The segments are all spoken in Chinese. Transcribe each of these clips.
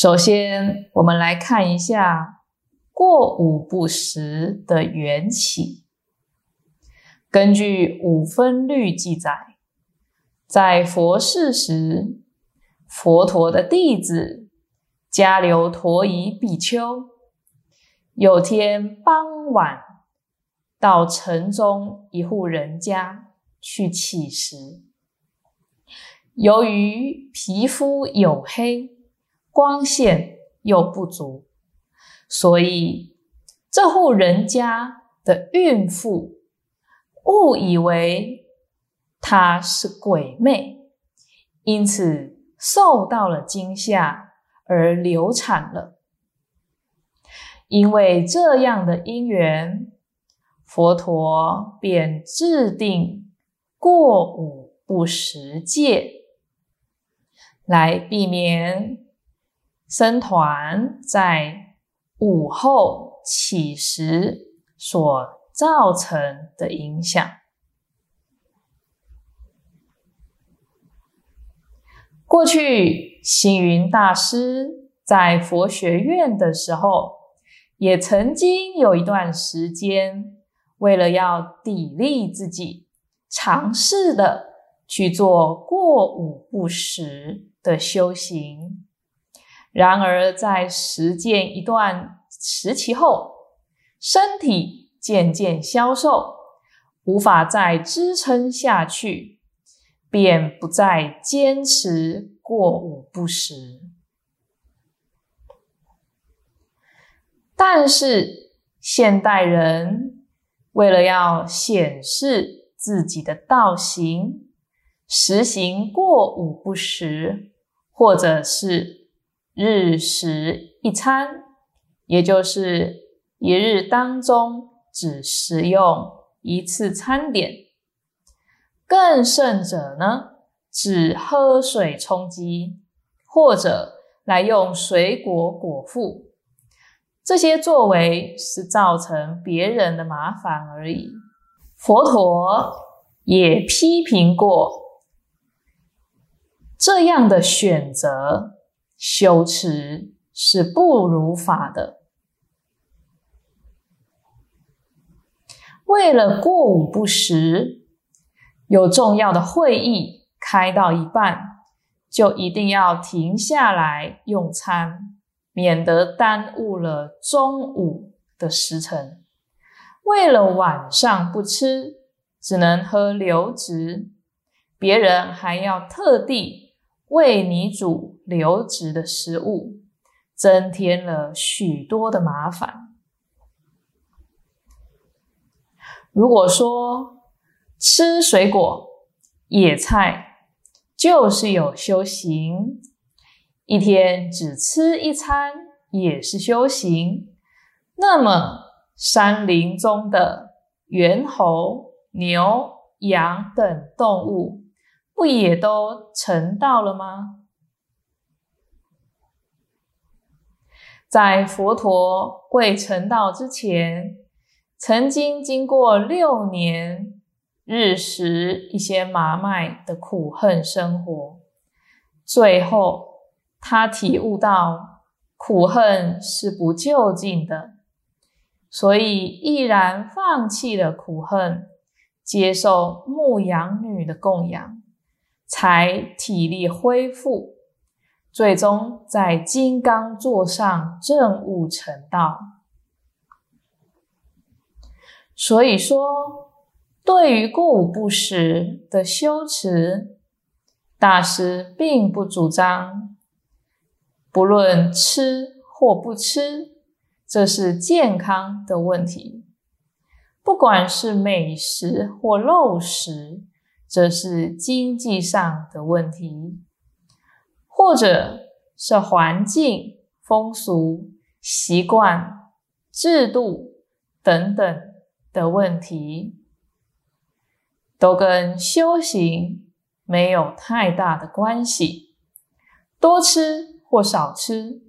首先，我们来看一下过午不食的缘起。根据五分律记载，在佛世时，佛陀的弟子迦留陀夷比丘，有天傍晚。到城中一户人家去乞食，由于皮肤黝黑，光线又不足，所以这户人家的孕妇误以为她是鬼魅，因此受到了惊吓而流产了。因为这样的因缘。佛陀便制定过午不食戒，来避免僧团在午后起食所造成的影响。过去星云大师在佛学院的时候，也曾经有一段时间。为了要砥砺自己，尝试的去做过午不食的修行，然而在实践一段时期后，身体渐渐消瘦，无法再支撑下去，便不再坚持过午不食。但是现代人。为了要显示自己的道行，实行过午不食，或者是日食一餐，也就是一日当中只食用一次餐点。更甚者呢，只喝水充饥，或者来用水果果腹。这些作为是造成别人的麻烦而已。佛陀也批评过这样的选择，修持是不如法的。为了过午不食，有重要的会议开到一半，就一定要停下来用餐。免得耽误了中午的时辰。为了晚上不吃，只能喝流质，别人还要特地为你煮流质的食物，增添了许多的麻烦。如果说吃水果、野菜就是有修行。一天只吃一餐也是修行，那么山林中的猿猴、牛、羊等动物，不也都成道了吗？在佛陀未成道之前，曾经经过六年日食一些麻麦的苦恨生活，最后。他体悟到苦恨是不就近的，所以毅然放弃了苦恨，接受牧羊女的供养，才体力恢复，最终在金刚座上证悟成道。所以说，对于过午不食的修持，大师并不主张，不论吃或不吃，这是健康的问题；不管是美食或肉食，这是经济上的问题。或者是环境、风俗、习惯、制度等等的问题，都跟修行没有太大的关系。多吃或少吃，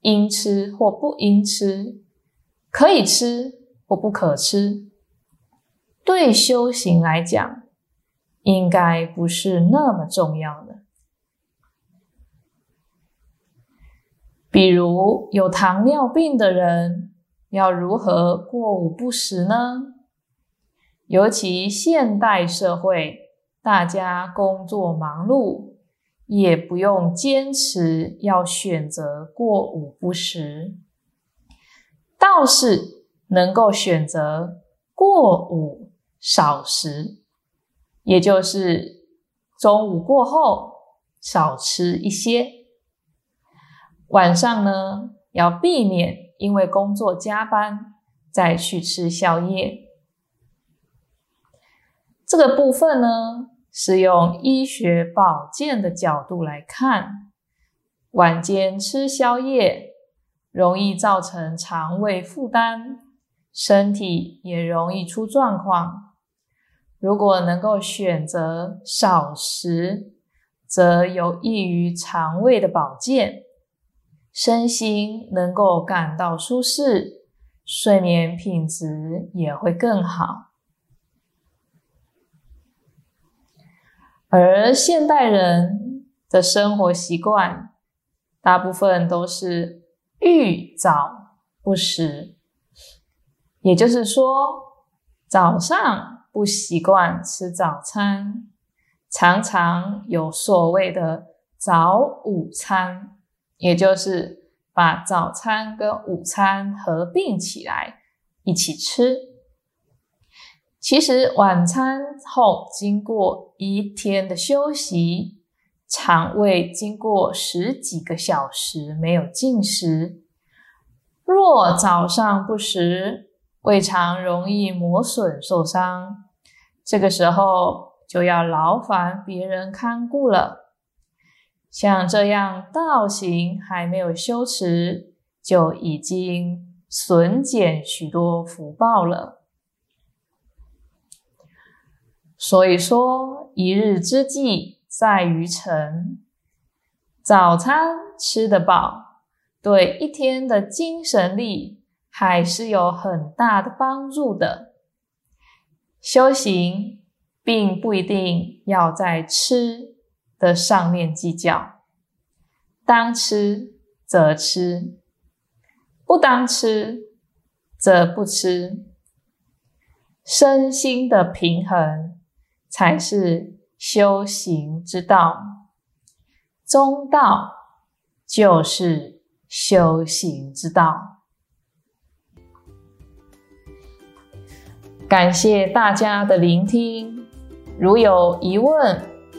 应吃或不应吃，可以吃或不可吃，对修行来讲，应该不是那么重要的。比如有糖尿病的人，要如何过午不食呢？尤其现代社会，大家工作忙碌，也不用坚持要选择过午不食，倒是能够选择过午少食，也就是中午过后少吃一些。晚上呢，要避免因为工作加班再去吃宵夜。这个部分呢，是用医学保健的角度来看，晚间吃宵夜容易造成肠胃负担，身体也容易出状况。如果能够选择少食，则有益于肠胃的保健。身心能够感到舒适，睡眠品质也会更好。而现代人的生活习惯，大部分都是遇早不食，也就是说，早上不习惯吃早餐，常常有所谓的早午餐。也就是把早餐跟午餐合并起来一起吃。其实晚餐后经过一天的休息，肠胃经过十几个小时没有进食，若早上不食，胃肠容易磨损受伤，这个时候就要劳烦别人看顾了。像这样道行还没有修持，就已经损减许多福报了。所以说，一日之计在于晨，早餐吃得饱，对一天的精神力还是有很大的帮助的。修行并不一定要在吃。的上面计较，当吃则吃，不当吃则不吃，身心的平衡才是修行之道，中道就是修行之道。感谢大家的聆听，如有疑问。